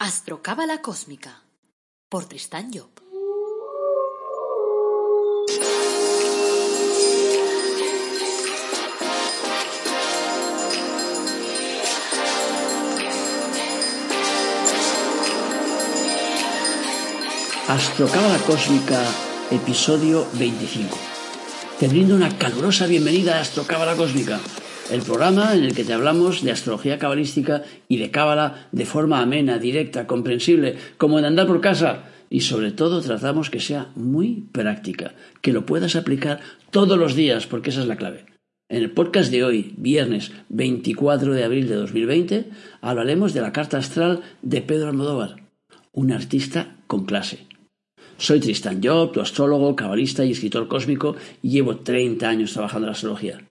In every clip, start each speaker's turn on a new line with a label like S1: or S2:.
S1: Astrocábala Cósmica por Tristán Job.
S2: Astrocábala Cósmica, episodio 25. Te brindo una calurosa bienvenida a Astrocábala Cósmica, el programa en el que te hablamos de astrología cabalística y de cábala de forma amena, directa, comprensible, como en andar por casa. Y sobre todo tratamos que sea muy práctica, que lo puedas aplicar todos los días, porque esa es la clave. En el podcast de hoy, viernes 24 de abril de 2020, hablaremos de la carta astral de Pedro Almodóvar, un artista con clase. Soy Tristan Job, tu astrólogo, cabalista y escritor cósmico, y llevo 30 años trabajando en la astrología.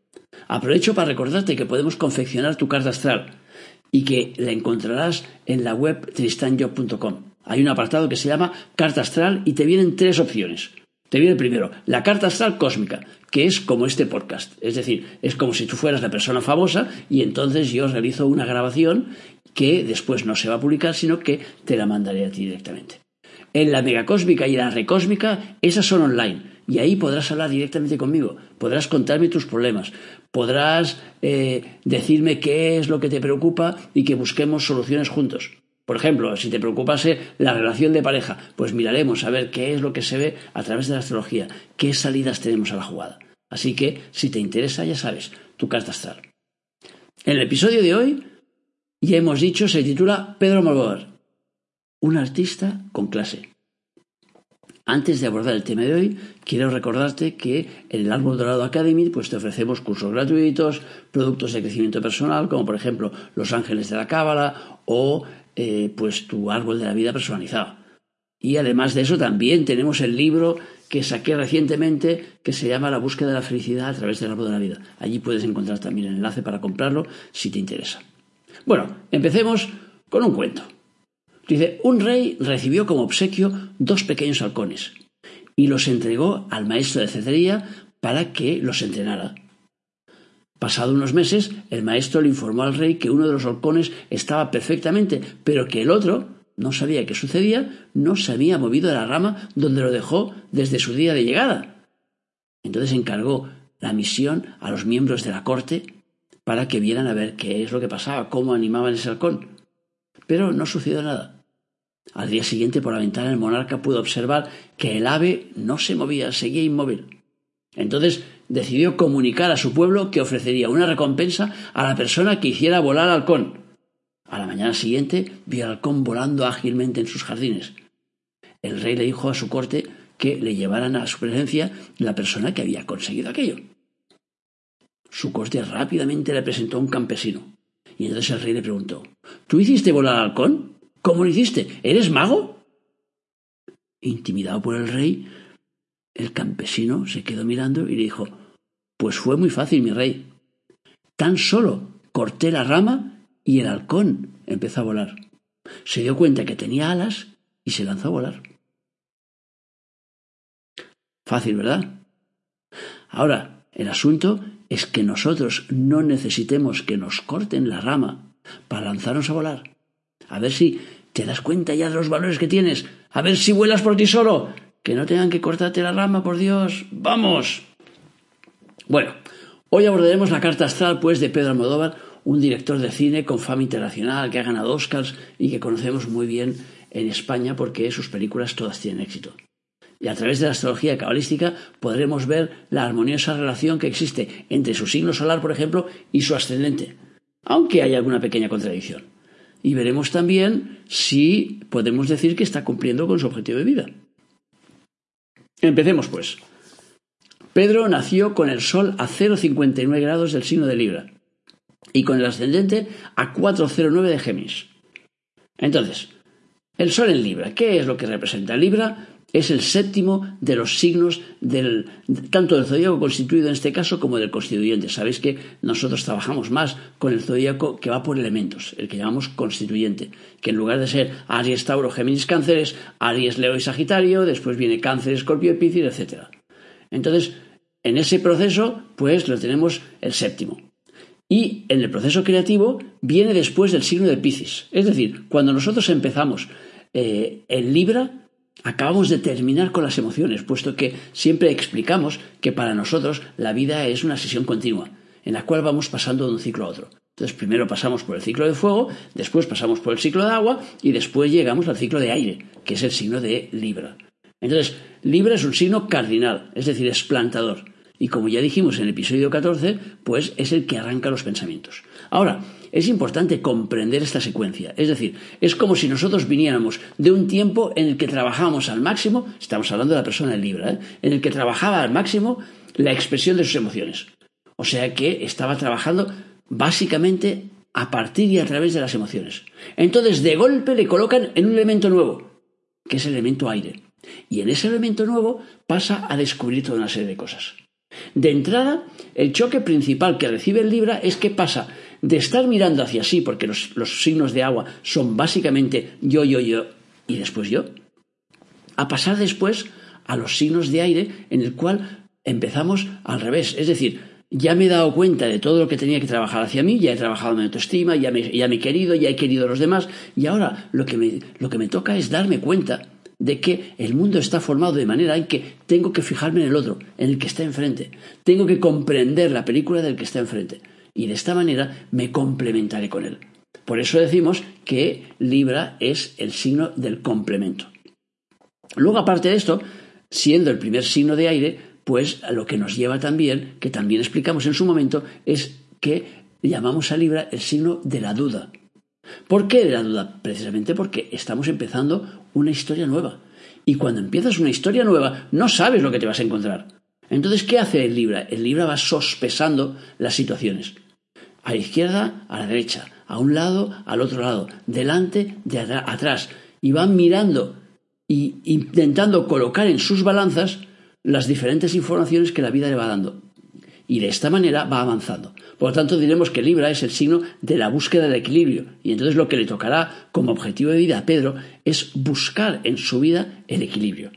S2: Aprovecho para recordarte que podemos confeccionar tu carta astral y que la encontrarás en la web tristanjob.com. Hay un apartado que se llama Carta Astral y te vienen tres opciones. Te viene primero la carta astral cósmica, que es como este podcast. Es decir, es como si tú fueras la persona famosa y entonces yo realizo una grabación que después no se va a publicar, sino que te la mandaré a ti directamente. En la megacósmica y la recósmica, esas son online. Y ahí podrás hablar directamente conmigo, podrás contarme tus problemas, podrás eh, decirme qué es lo que te preocupa y que busquemos soluciones juntos. Por ejemplo, si te preocupase la relación de pareja, pues miraremos a ver qué es lo que se ve a través de la astrología, qué salidas tenemos a la jugada. Así que, si te interesa, ya sabes, tu carta astral. En el episodio de hoy, ya hemos dicho, se titula Pedro Molvar, un artista con clase. Antes de abordar el tema de hoy, quiero recordarte que en el Árbol Dorado Academy pues te ofrecemos cursos gratuitos, productos de crecimiento personal, como por ejemplo Los Ángeles de la Cábala o eh, pues tu Árbol de la Vida personalizado. Y además de eso también tenemos el libro que saqué recientemente que se llama La búsqueda de la felicidad a través del Árbol de la Vida. Allí puedes encontrar también el enlace para comprarlo si te interesa. Bueno, empecemos con un cuento. Dice, un rey recibió como obsequio dos pequeños halcones y los entregó al maestro de cetrería para que los entrenara. Pasado unos meses, el maestro le informó al rey que uno de los halcones estaba perfectamente, pero que el otro no sabía qué sucedía, no se había movido de la rama donde lo dejó desde su día de llegada. Entonces encargó la misión a los miembros de la corte para que vieran a ver qué es lo que pasaba, cómo animaban ese halcón. Pero no sucedió nada. Al día siguiente, por la ventana, el monarca pudo observar que el ave no se movía, seguía inmóvil. Entonces decidió comunicar a su pueblo que ofrecería una recompensa a la persona que hiciera volar al halcón. A la mañana siguiente vio al halcón volando ágilmente en sus jardines. El rey le dijo a su corte que le llevaran a su presencia la persona que había conseguido aquello. Su corte rápidamente le presentó a un campesino. Y entonces el rey le preguntó ¿Tú hiciste volar al halcón? ¿Cómo lo hiciste? ¿Eres mago? Intimidado por el rey, el campesino se quedó mirando y le dijo Pues fue muy fácil, mi rey. Tan solo corté la rama y el halcón empezó a volar. Se dio cuenta que tenía alas y se lanzó a volar. Fácil, ¿verdad? Ahora, el asunto es que nosotros no necesitemos que nos corten la rama para lanzarnos a volar. A ver si te das cuenta ya de los valores que tienes. A ver si vuelas por ti solo. Que no tengan que cortarte la rama, por Dios. ¡Vamos! Bueno, hoy abordaremos la carta astral, pues, de Pedro Almodóvar, un director de cine con fama internacional que ha ganado Oscars y que conocemos muy bien en España porque sus películas todas tienen éxito. Y a través de la astrología cabalística podremos ver la armoniosa relación que existe entre su signo solar, por ejemplo, y su ascendente, aunque hay alguna pequeña contradicción y veremos también si podemos decir que está cumpliendo con su objetivo de vida. Empecemos pues. Pedro nació con el Sol a 0,59 grados del signo de Libra y con el ascendente a 4,09 de Géminis. Entonces, el Sol en Libra, ¿qué es lo que representa? Libra es el séptimo de los signos del, tanto del zodíaco constituido en este caso como del constituyente. Sabéis que nosotros trabajamos más con el zodíaco que va por elementos, el que llamamos constituyente, que en lugar de ser Aries, Tauro, Géminis, Cánceres, Aries, Leo y Sagitario, después viene Cáncer, Escorpio, Piscis, etc. Entonces, en ese proceso, pues lo tenemos el séptimo. Y en el proceso creativo viene después del signo de Piscis. Es decir, cuando nosotros empezamos eh, en Libra, acabamos de terminar con las emociones, puesto que siempre explicamos que para nosotros la vida es una sesión continua, en la cual vamos pasando de un ciclo a otro. Entonces, primero pasamos por el ciclo de fuego, después pasamos por el ciclo de agua y después llegamos al ciclo de aire, que es el signo de Libra. Entonces, Libra es un signo cardinal, es decir, es plantador. Y como ya dijimos en el episodio 14, pues es el que arranca los pensamientos. Ahora, es importante comprender esta secuencia. Es decir, es como si nosotros viniéramos de un tiempo en el que trabajábamos al máximo, estamos hablando de la persona en Libra, ¿eh? en el que trabajaba al máximo la expresión de sus emociones. O sea que estaba trabajando básicamente a partir y a través de las emociones. Entonces, de golpe le colocan en un elemento nuevo, que es el elemento aire. Y en ese elemento nuevo pasa a descubrir toda una serie de cosas. De entrada, el choque principal que recibe el Libra es que pasa de estar mirando hacia sí, porque los, signos de agua son básicamente yo, yo, yo y después yo, a pasar después a los signos de aire en el cual empezamos al revés. Es decir, ya me he dado cuenta de todo lo que tenía que trabajar hacia mí, ya he trabajado en mi autoestima, ya me, ya me he querido, ya he querido a los demás, y ahora lo que, me, lo que me toca es darme cuenta de que el mundo está formado de manera en que tengo que fijarme en el otro, en el que está enfrente. Tengo que comprender la película del que está enfrente. Y de esta manera me complementaré con él. Por eso decimos que Libra es el signo del complemento. Luego, aparte de esto, siendo el primer signo de aire, pues a lo que nos lleva también, que también explicamos en su momento, es que llamamos a Libra el signo de la duda. ¿Por qué de la duda? Precisamente porque estamos empezando una historia nueva. Y cuando empiezas una historia nueva, no sabes lo que te vas a encontrar. Entonces, ¿qué hace el Libra? El Libra va sospesando las situaciones. A la izquierda, a la derecha, a un lado, al otro lado, delante, de atrás. Y va mirando e intentando colocar en sus balanzas las diferentes informaciones que la vida le va dando. Y de esta manera va avanzando. Por lo tanto, diremos que Libra es el signo de la búsqueda del equilibrio. Y entonces lo que le tocará como objetivo de vida a Pedro es buscar en su vida el equilibrio.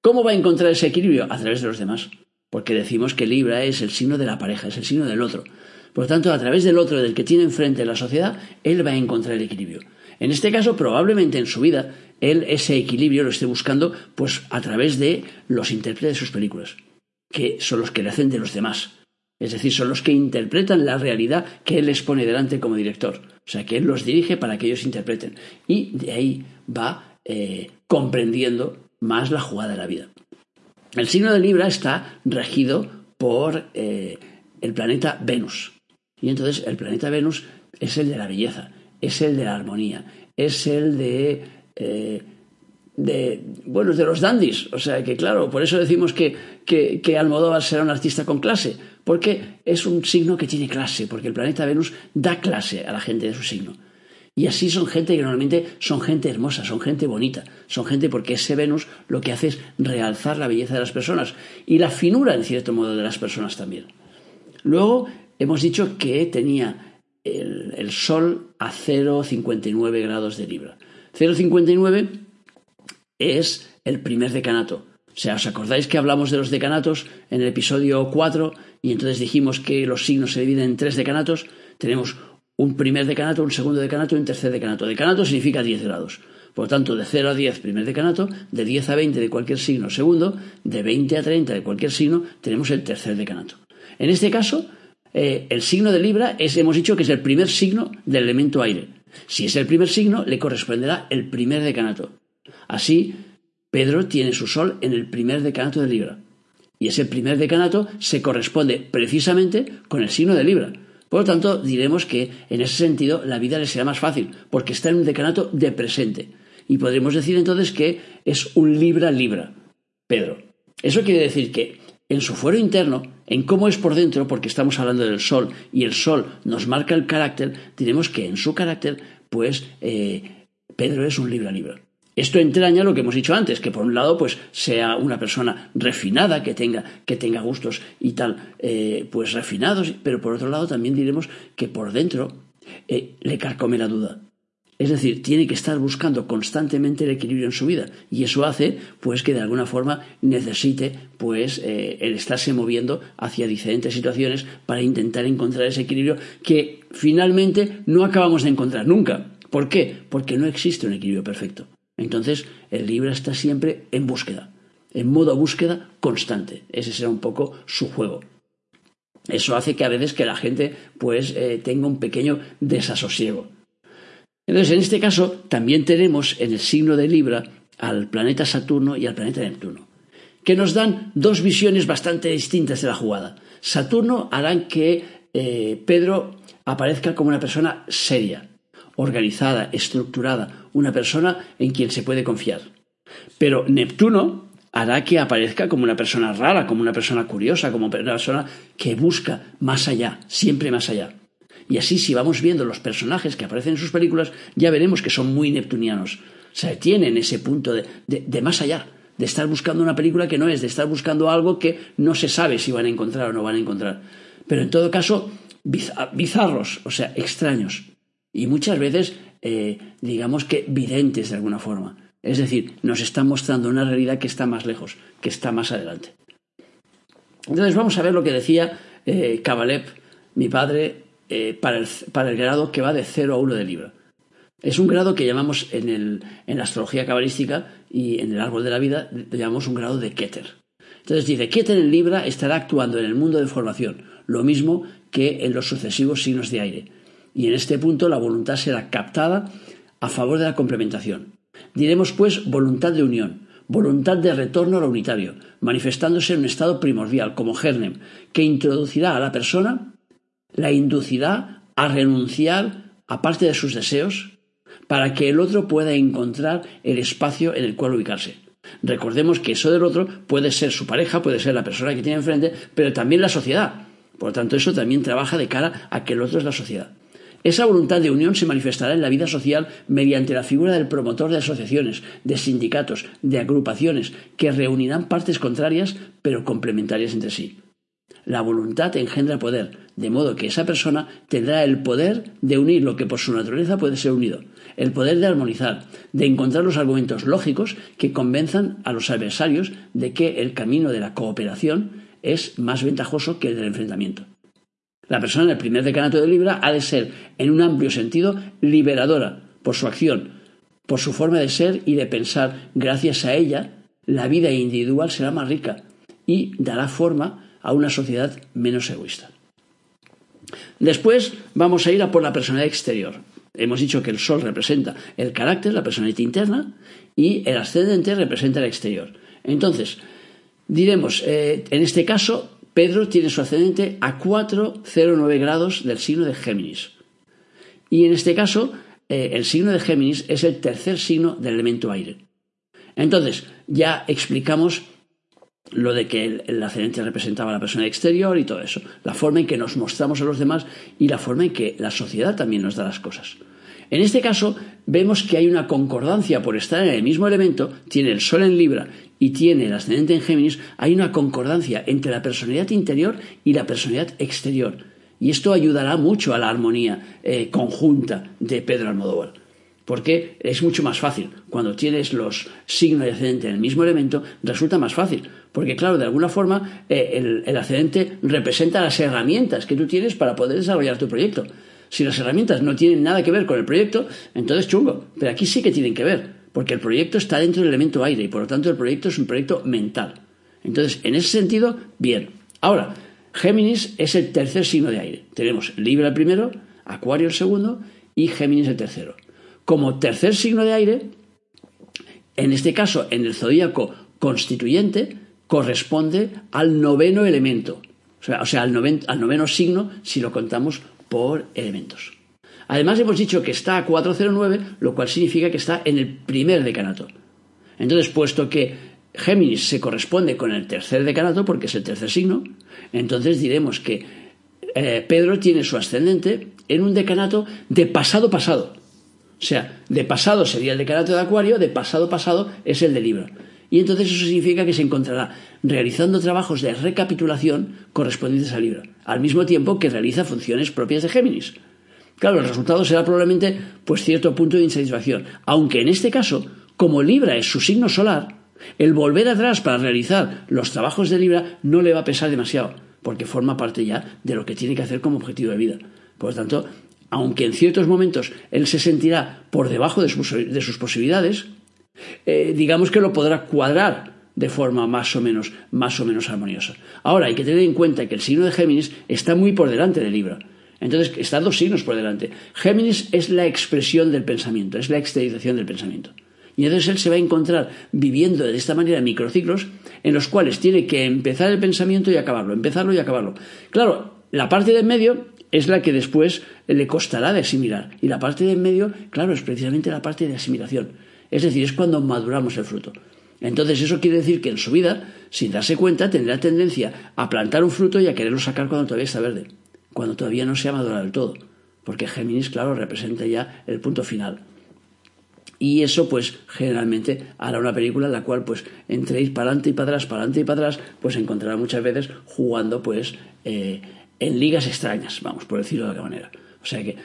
S2: ¿Cómo va a encontrar ese equilibrio? A través de los demás. Porque decimos que Libra es el signo de la pareja, es el signo del otro. Por tanto, a través del otro, del que tiene enfrente la sociedad, él va a encontrar el equilibrio. En este caso, probablemente en su vida, él ese equilibrio lo esté buscando pues a través de los intérpretes de sus películas, que son los que le hacen de los demás. Es decir, son los que interpretan la realidad que él les pone delante como director. O sea, que él los dirige para que ellos interpreten. Y de ahí va eh, comprendiendo más la jugada de la vida. El signo de Libra está regido por eh, el planeta Venus. Y entonces el planeta Venus es el de la belleza, es el de la armonía, es el de eh, de, bueno, de los dandies. O sea que, claro, por eso decimos que, que, que, Almodóvar será un artista con clase, porque es un signo que tiene clase, porque el planeta Venus da clase a la gente de su signo. Y así son gente que normalmente son gente hermosa, son gente bonita, son gente porque ese Venus lo que hace es realzar la belleza de las personas y la finura, en cierto modo, de las personas también. Luego hemos dicho que tenía el, el Sol a 0,59 grados de Libra. 0,59 es el primer decanato. O sea, ¿os acordáis que hablamos de los decanatos en el episodio 4 y entonces dijimos que los signos se dividen en tres decanatos? Tenemos un primer decanato, un segundo decanato y un tercer decanato. Decanato significa 10 grados. Por lo tanto, de 0 a 10 primer decanato, de 10 a 20 de cualquier signo segundo, de 20 a 30 de cualquier signo tenemos el tercer decanato. En este caso, eh, el signo de Libra es, hemos dicho que es el primer signo del elemento aire. Si es el primer signo, le corresponderá el primer decanato. Así, Pedro tiene su sol en el primer decanato de Libra. Y ese primer decanato se corresponde precisamente con el signo de Libra. Por lo tanto, diremos que en ese sentido la vida le será más fácil, porque está en un decanato de presente. Y podremos decir entonces que es un Libra-Libra, Pedro. Eso quiere decir que en su fuero interno, en cómo es por dentro, porque estamos hablando del Sol y el Sol nos marca el carácter, diremos que en su carácter, pues eh, Pedro es un Libra-Libra. Esto entraña lo que hemos dicho antes, que por un lado pues sea una persona refinada, que tenga, que tenga gustos y tal, eh, pues refinados, pero por otro lado también diremos que por dentro eh, le carcome la duda. Es decir, tiene que estar buscando constantemente el equilibrio en su vida y eso hace pues que de alguna forma necesite pues eh, el estarse moviendo hacia diferentes situaciones para intentar encontrar ese equilibrio que finalmente no acabamos de encontrar nunca. ¿Por qué? Porque no existe un equilibrio perfecto. Entonces, el Libra está siempre en búsqueda, en modo búsqueda constante. Ese será un poco su juego. Eso hace que a veces que la gente pues eh, tenga un pequeño desasosiego. Entonces, en este caso, también tenemos en el signo de Libra al planeta Saturno y al planeta Neptuno, que nos dan dos visiones bastante distintas de la jugada. Saturno hará que eh, Pedro aparezca como una persona seria, organizada, estructurada, una persona en quien se puede confiar. Pero Neptuno hará que aparezca como una persona rara, como una persona curiosa, como una persona que busca más allá, siempre más allá. Y así, si vamos viendo los personajes que aparecen en sus películas, ya veremos que son muy neptunianos. O sea, tienen ese punto de, de, más allá, de estar buscando una película que no es, de estar buscando algo que no se sabe si van a encontrar o no van a encontrar. Pero en todo caso, bizarros, o sea, extraños. Y muchas veces, eh, digamos que videntes de alguna forma. Es decir, nos están mostrando una realidad que está más lejos, que está más adelante. Entonces vamos a ver lo que decía eh, mi padre, eh, para, el, grado que va de 0 a 1 de Libra. Es un grado que llamamos en, la astrología cabalística y en el árbol de la vida, llamamos un grado de Keter. Entonces dice, Keter en Libra estará actuando en el mundo de formación, lo mismo que en los sucesivos signos de aire. Y en este punto la voluntad será captada a favor de la complementación. Diremos pues voluntad de unión, voluntad de retorno a lo unitario, manifestándose en un estado primordial, como germen, que introducirá a la persona la inducirá a renunciar a parte de sus deseos para que el otro pueda encontrar el espacio en el cual ubicarse. Recordemos que eso del otro puede ser su pareja, puede ser la persona que tiene enfrente, pero también la sociedad. Por lo tanto, eso también trabaja de cara a que el otro es la sociedad. Esa voluntad de unión se manifestará en la vida social mediante la figura del promotor de asociaciones, de sindicatos, de agrupaciones, que reunirán partes contrarias pero complementarias entre sí. La voluntad engendra poder, de modo que esa persona tendrá el poder de unir lo que por su naturaleza puede ser unido, el poder de armonizar, de encontrar los argumentos lógicos que convenzan a los adversarios de que el camino de la cooperación es más ventajoso que el del enfrentamiento. La persona en el primer decanato de Libra ha de ser, en un amplio sentido, liberadora por su acción, por su forma de ser y de pensar. Gracias a ella, la vida individual será más rica y dará forma a una sociedad menos egoísta. Después vamos a ir a por la personalidad exterior. Hemos dicho que el Sol representa el carácter, la personalidad interna, y el ascendente representa el exterior. Entonces, diremos, eh, en este caso, Pedro tiene su ascendente a 4,09 grados del signo de Géminis. Y en este caso, eh, el signo de Géminis es el tercer signo del elemento aire. Entonces, ya explicamos lo de que el, ascendente representaba a la persona exterior y todo eso, la forma en que nos mostramos a los demás y la forma en que la sociedad también nos da las cosas. En este caso, vemos que hay una concordancia por estar en el mismo elemento, tiene el Sol en Libra y tiene el ascendente en Géminis, hay una concordancia entre la personalidad interior y la personalidad exterior. Y esto ayudará mucho a la armonía eh, conjunta de Pedro Almodóvar porque es mucho más fácil. Cuando tienes los signos de ascendente en el mismo elemento, resulta más fácil. Porque, claro, de alguna forma, eh, el, el, representa las herramientas que tú tienes para poder desarrollar tu proyecto. Si las herramientas no tienen nada que ver con el proyecto, entonces chungo. Pero aquí sí que tienen que ver, porque el proyecto está dentro del elemento aire y por lo tanto el proyecto es un proyecto mental. Entonces, en ese sentido, bien. Ahora, Géminis es el tercer signo de aire. Tenemos Libra el primero, Acuario el segundo y Géminis el tercero como tercer signo de aire, en este caso en el zodíaco constituyente, corresponde al noveno elemento, o sea, al, noveno signo si lo contamos por elementos. Además hemos dicho que está a 409, lo cual significa que está en el primer decanato. Entonces, puesto que Géminis se corresponde con el tercer decanato, porque es el tercer signo, entonces diremos que eh, Pedro tiene su ascendente en un decanato de pasado pasado. O sea, de pasado sería el decanato de Acuario, de pasado pasado es el de Libra. Y entonces eso significa que se encontrará realizando trabajos de recapitulación correspondientes a Libra, al mismo tiempo que realiza funciones propias de Géminis, Claro, el resultado será probablemente pues cierto punto de insatisfacción, aunque en este caso, como Libra es su signo solar, el volver atrás para realizar los trabajos de Libra no le va a pesar demasiado, porque forma parte ya de lo que tiene que hacer como objetivo de vida. Por lo tanto, aunque en ciertos momentos él se sentirá por debajo de sus, posibilidades, eh, digamos que lo podrá cuadrar de forma más o menos más o menos armoniosa. Ahora hay que tener en cuenta que el signo de Géminis está muy por delante de Libra. Entonces están dos signos por delante. Géminis es la expresión del pensamiento, es la exteriorización del pensamiento. Y entonces él se va a encontrar viviendo de esta manera microciclos en los cuales tiene que empezar el pensamiento y acabarlo, empezarlo y acabarlo. Claro, la parte del medio es la que después le costará de asimilar. Y la parte del medio, claro, es precisamente la parte de asimilación. Es decir, es cuando maduramos el fruto. Entonces eso quiere decir que en su vida, sin darse cuenta, tendrá tendencia a plantar un fruto y a quererlo sacar cuando todavía está verde, cuando todavía no se ha madurado del todo. Porque Géminis, claro, representa ya el punto final. Y eso, pues, generalmente hará una película en la cual, pues, entréis para adelante y para atrás, para adelante y para atrás, pues encontrará muchas veces jugando, pues, eh, en ligas extrañas, vamos, por decirlo de alguna manera. O sea que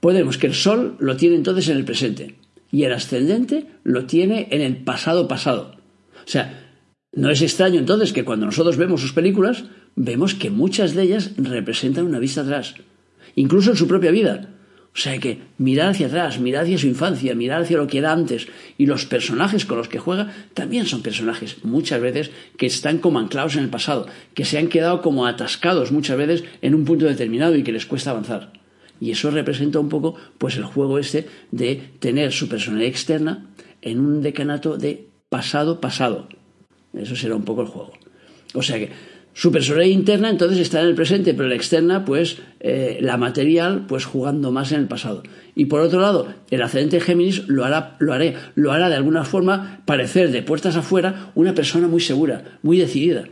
S2: podemos que el Sol lo tiene entonces en el presente y el ascendente lo tiene en el pasado pasado. O sea, no es extraño entonces que cuando nosotros vemos sus películas, vemos que muchas de ellas representan una vista atrás, incluso en su propia vida. O sea que mirar hacia atrás, mirar hacia su infancia, mirar hacia lo que era antes y los personajes con los que juega también son personajes muchas veces que están como anclados en el pasado, que se han quedado como atascados muchas veces en un punto determinado y que les cuesta avanzar. Y eso representa un poco pues el juego este de tener su personalidad externa en un decanato de pasado pasado. Eso será un poco el juego. O sea que su personalidad interna entonces está en el presente, pero la externa, pues eh, la material, pues jugando más en el pasado. Y por otro lado, el ascendente Géminis lo hará, lo haré, lo hará de alguna forma parecer de puertas afuera una persona muy segura, muy decidida.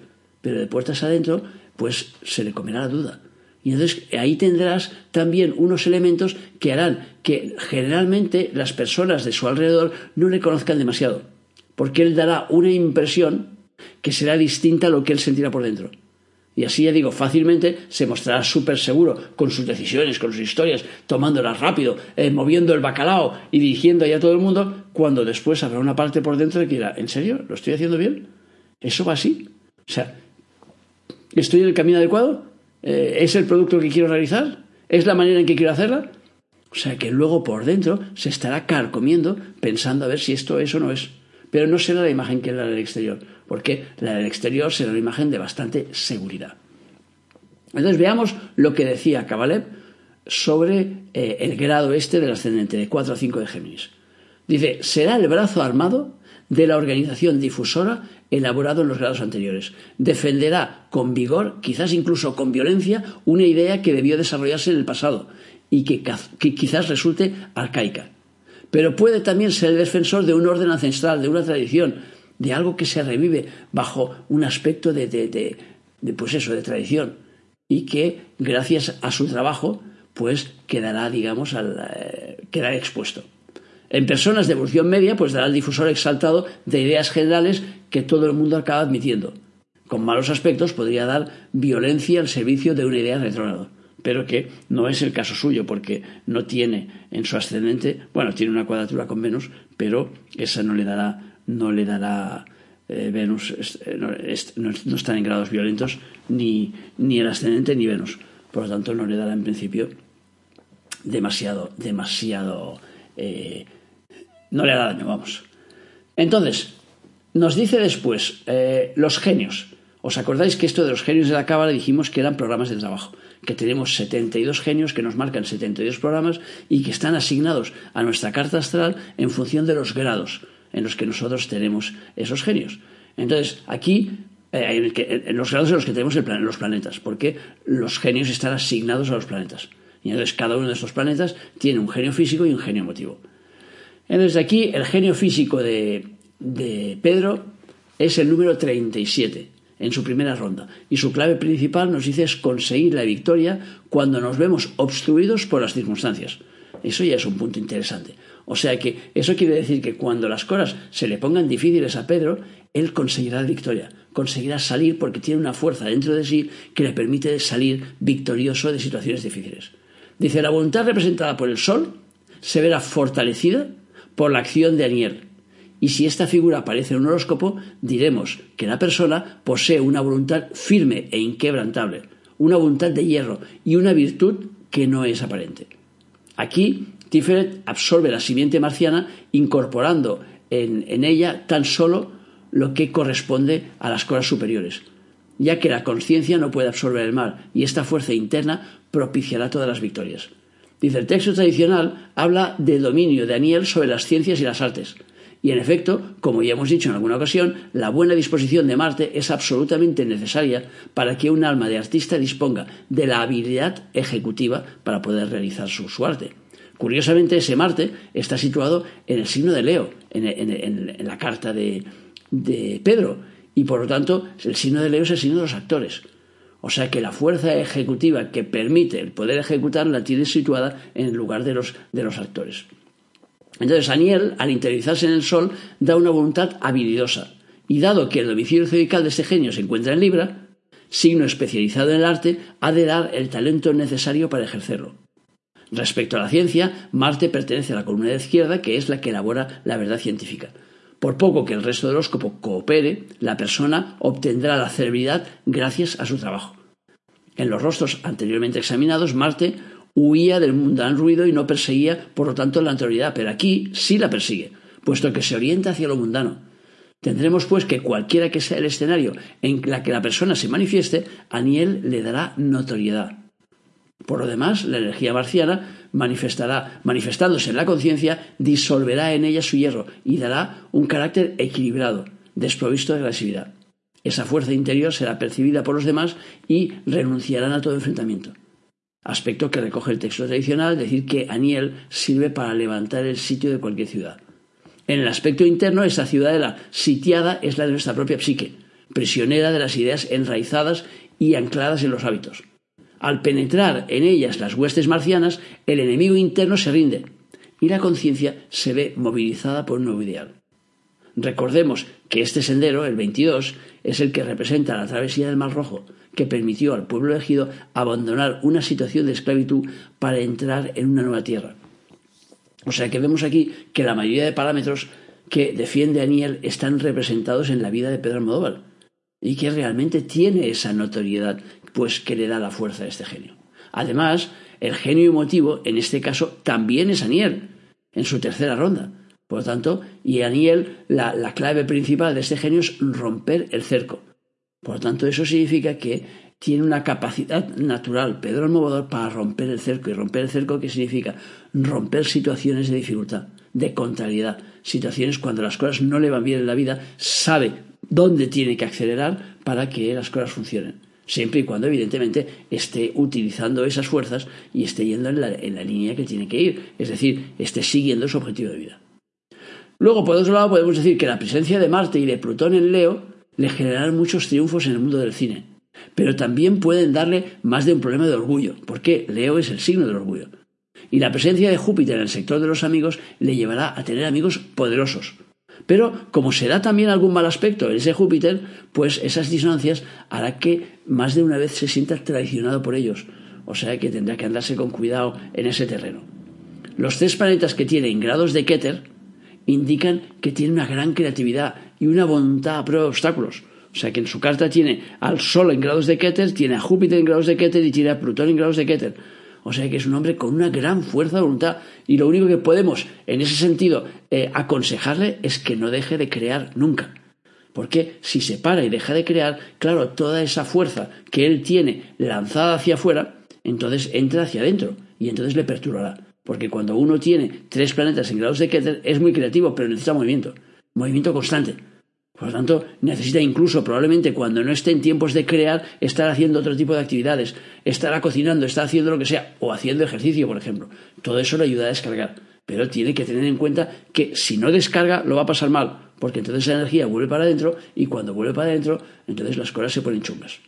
S2: Pero de puertas adentro, pues se le comerá la duda. Y entonces ahí tendrás también unos elementos que harán que generalmente las personas de su alrededor no le conozcan demasiado. Porque él dará una impresión que será distinta a lo que él sentirá por dentro. Y así ya digo, fácilmente se mostrará súper seguro con sus decisiones, con sus historias, tomándolas rápido, eh, moviendo el bacalao y dirigiendo allá a todo el mundo, cuando después habrá una parte por dentro que dirá, ¿en serio? ¿Lo estoy haciendo bien? ¿Eso va así? O sea, ¿estoy en el camino adecuado? Eh, ¿Es el producto que quiero realizar? ¿Es la manera en que quiero hacerla? O sea que luego por dentro se estará carcomiendo pensando a ver si esto es o no es. Pero no será la imagen que la del exterior porque la del exterior será una imagen de bastante seguridad. Entonces veamos lo que decía Kabalev sobre eh, el grado este del ascendente, de 4 a 5 de Géminis. Dice, será el brazo armado de la organización difusora elaborado en los grados anteriores. Defenderá con vigor, quizás incluso con violencia, una idea que debió desarrollarse en el pasado y que quizás resulte arcaica. Pero puede también ser el defensor de un orden ancestral, de una tradición, de algo que se revive bajo un aspecto de, de, pues eso, de tradición y que gracias a su trabajo pues quedará, digamos, al, eh, quedará expuesto. En personas de evolución media, pues dará el difusor exaltado de ideas generales que todo el mundo acaba admitiendo. Con malos aspectos podría dar violencia al servicio de una idea retrógrada, pero que no es el caso suyo, porque no tiene en su ascendente, bueno, tiene una cuadratura con menos, pero esa no le dará no le dará eh, Venus, eh, no, están en grados violentos ni, ni el ascendente ni Venus. Por lo tanto, no le dará en principio demasiado, demasiado, eh, no le hará daño, vamos. Entonces, nos dice después los genios. ¿Os acordáis que esto de los genios de la Cábala dijimos que eran programas de trabajo? Que tenemos 72 genios que nos marcan 72 programas y que están asignados a nuestra carta astral en función de los grados en los que nosotros tenemos esos genios. Entonces, aquí, eh, en, los grados en los que tenemos los planetas, porque los genios están asignados a los planetas. Y entonces cada uno de estos planetas tiene un genio físico y un genio emotivo. Entonces aquí el genio físico de, de Pedro es el número 37 en su primera ronda. Y su clave principal nos dice es conseguir la victoria cuando nos vemos obstruidos por las circunstancias. Eso ya es un punto interesante. O sea que eso quiere decir que cuando las cosas se le pongan difíciles a Pedro, él conseguirá la victoria, conseguirá salir porque tiene una fuerza dentro de sí que le permite salir victorioso de situaciones difíciles. Dice, la voluntad representada por el Sol se verá fortalecida por la acción de Aniel. Y si esta figura aparece en un horóscopo, diremos que la persona posee una voluntad firme e inquebrantable, una voluntad de hierro y una virtud que no es aparente. Aquí, Tiferet absorbe la simiente marciana incorporando en, ella tan solo lo que corresponde a las cosas superiores, ya que la conciencia no puede absorber el mal y esta fuerza interna propiciará todas las victorias. Dice, el texto tradicional habla del dominio de Aniel sobre las ciencias y las artes. Y en efecto, como ya hemos dicho en alguna ocasión, la buena disposición de Marte es absolutamente necesaria para que un alma de artista disponga de la habilidad ejecutiva para poder realizar su, arte. Curiosamente, ese Marte está situado en el signo de Leo, en, la carta de, Pedro, y por lo tanto el signo de Leo es el signo de los actores. O sea que la fuerza ejecutiva que permite el poder ejecutar la tiene situada en el lugar de los actores. Entonces, Aniel, al interiorizarse en el Sol, da una voluntad habilidosa. Y dado que el domicilio zodiacal de este genio se encuentra en Libra, signo especializado en el arte, ha de dar el talento necesario para ejercerlo. Respecto a la ciencia, Marte pertenece a la columna de izquierda, que es la que elabora la verdad científica. Por poco que el resto del horóscopo coopere, la persona obtendrá la celebridad gracias a su trabajo. En los rostros anteriormente examinados, Marte huía del mundano ruido y no perseguía, por lo tanto, la anterioridad, pero aquí sí la persigue, puesto que se orienta hacia lo mundano. Tendremos, pues, que cualquiera que sea el escenario en la que la persona se manifieste, a Niel le dará notoriedad. Por lo demás, la energía marciana manifestará, manifestándose en la conciencia, disolverá en ella su hierro y dará un carácter equilibrado, desprovisto de agresividad. Esa fuerza interior será percibida por los demás y renunciarán a todo enfrentamiento. Aspecto que recoge el texto tradicional, decir que Aniel sirve para levantar el sitio de cualquier ciudad. En el aspecto interno, esa ciudadela sitiada es la de nuestra propia psique, prisionera de las ideas enraizadas y ancladas en los hábitos. Al penetrar en ellas las huestes marcianas, el enemigo interno se rinde y la conciencia se ve movilizada por un nuevo ideal. Recordemos que este sendero, el 22, es el que representa la travesía del Mar Rojo, que permitió al pueblo elegido abandonar una situación de esclavitud para entrar en una nueva tierra. O sea que vemos aquí que la mayoría de parámetros que defiende Aniel están representados en la vida de Pedro Almodóvar y que realmente tiene esa notoriedad pues que le da la fuerza a este genio. Además, el genio emotivo, en este caso, también es Aniel, en su tercera ronda. Por lo tanto, y Aniel, la, la clave principal de este genio es romper el cerco. Por lo tanto, eso significa que tiene una capacidad natural, Pedro Almodóvar, para romper el cerco. ¿Y romper el cerco qué significa? Romper situaciones de dificultad, de contrariedad, situaciones cuando las cosas no le van bien en la vida, sabe dónde tiene que acelerar para que las cosas funcionen siempre y cuando evidentemente esté utilizando esas fuerzas y esté yendo en la, línea que tiene que ir, es decir, esté siguiendo su objetivo de vida. Luego, por otro lado, podemos decir que la presencia de Marte y de Plutón en Leo le generarán muchos triunfos en el mundo del cine, pero también pueden darle más de un problema de orgullo, porque Leo es el signo del orgullo. Y la presencia de Júpiter en el sector de los amigos le llevará a tener amigos poderosos, pero como se da también algún mal aspecto en ese Júpiter, pues esas disonancias hará que más de una vez se sienta traicionado por ellos. O sea que tendrá que andarse con cuidado en ese terreno. Los tres planetas que tiene en grados de Keter indican que tiene una gran creatividad y una voluntad a prueba de obstáculos. O sea que en su carta tiene al Sol en grados de Keter, tiene a Júpiter en grados de Keter y tiene a Plutón en grados de Keter. O sea que es un hombre con una gran fuerza de voluntad y lo único que podemos en ese sentido eh, aconsejarle es que no deje de crear nunca. Porque si se para y deja de crear, claro, toda esa fuerza que él tiene lanzada hacia afuera, entonces entra hacia adentro y entonces le perturbará. Porque cuando uno tiene tres planetas en grados de Keter es muy creativo, pero necesita movimiento, movimiento constante. Por lo tanto, necesita incluso, probablemente cuando no esté en tiempos de crear, estar haciendo otro tipo de actividades, estará cocinando, estar haciendo lo que sea, o haciendo ejercicio, por ejemplo. Todo eso le ayuda a descargar. Pero tiene que tener en cuenta que si no descarga, lo va a pasar mal, porque entonces la energía vuelve para adentro, y cuando vuelve para adentro, entonces las cosas se ponen chungas.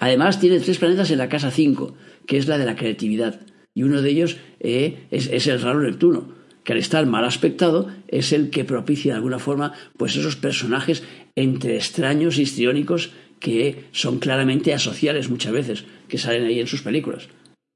S2: Además, tiene tres planetas en la casa 5, que es la de la creatividad, y uno de ellos eh, es, es el raro Neptuno que al estar mal aspectado es el que propicia de alguna forma pues esos personajes entre extraños y histriónicos que son claramente asociales muchas veces, que salen ahí en sus películas.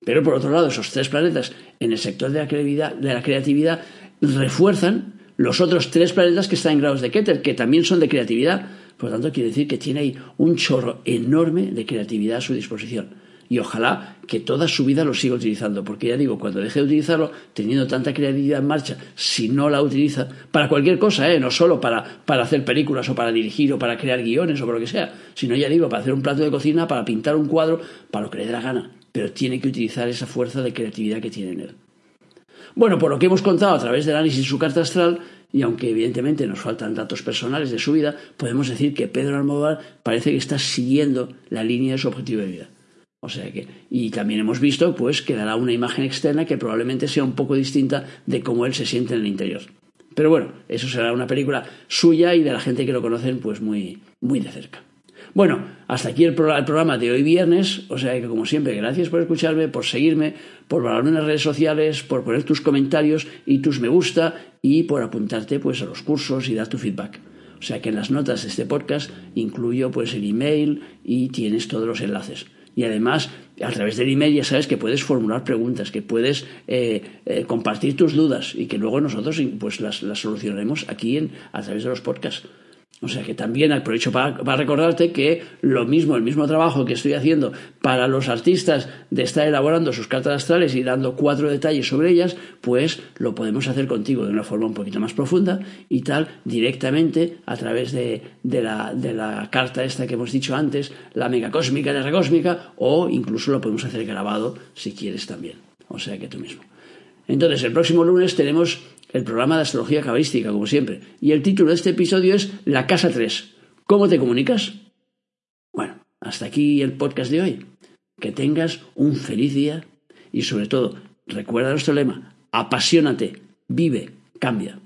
S2: Pero por otro lado, esos tres planetas en el sector de la creatividad, de la creatividad refuerzan los otros tres planetas que están en grados de Keter, que también son de creatividad. Por lo tanto, quiere decir que tiene ahí un chorro enorme de creatividad a su disposición. Y ojalá que toda su vida lo siga utilizando, porque ya digo, cuando deje de utilizarlo, teniendo tanta creatividad en marcha, si no la utiliza, para cualquier cosa, ¿eh? no solo para, para hacer películas o para dirigir o para crear guiones o por lo que sea, sino ya digo, para hacer un plato de cocina, para pintar un cuadro, para lo que le dé la gana, pero tiene que utilizar esa fuerza de creatividad que tiene en él. Bueno, por lo que hemos contado a través del análisis de su carta astral, y aunque evidentemente nos faltan datos personales de su vida, podemos decir que Pedro Almodóvar parece que está siguiendo la línea de su objetivo de vida. O sea que, y también hemos visto pues que dará una imagen externa que probablemente sea un poco distinta de cómo él se siente en el interior. Pero bueno, eso será una película suya y de la gente que lo conocen pues muy, muy de cerca. Bueno, hasta aquí el, programa de hoy viernes. O sea que, como siempre, gracias por escucharme, por seguirme, por valorarme en las redes sociales, por poner tus comentarios y tus me gusta y por apuntarte pues, a los cursos y dar tu feedback. O sea que en las notas de este podcast incluyo pues, el email y tienes todos los enlaces. Y además, a través del email ya sabes que puedes formular preguntas, que puedes eh, eh, compartir tus dudas y que luego nosotros pues, las, las solucionaremos aquí en, a través de los podcasts. O sea que también aprovecho para, para, recordarte que lo mismo, el mismo trabajo que estoy haciendo para los artistas de estar elaborando sus cartas astrales y dando cuatro detalles sobre ellas, pues lo podemos hacer contigo de una forma un poquito más profunda y tal, directamente a través de, de, la, de la carta esta que hemos dicho antes, la megacósmica de recósmica, o incluso lo podemos hacer grabado si quieres también. O sea que tú mismo. Entonces, el próximo lunes tenemos el programa de astrología cabalística, como siempre. Y el título de este episodio es La Casa 3. ¿Cómo te comunicas? Bueno, hasta aquí el podcast de hoy. Que tengas un feliz día y sobre todo, recuerda nuestro lema, apasionate, vive, cambia.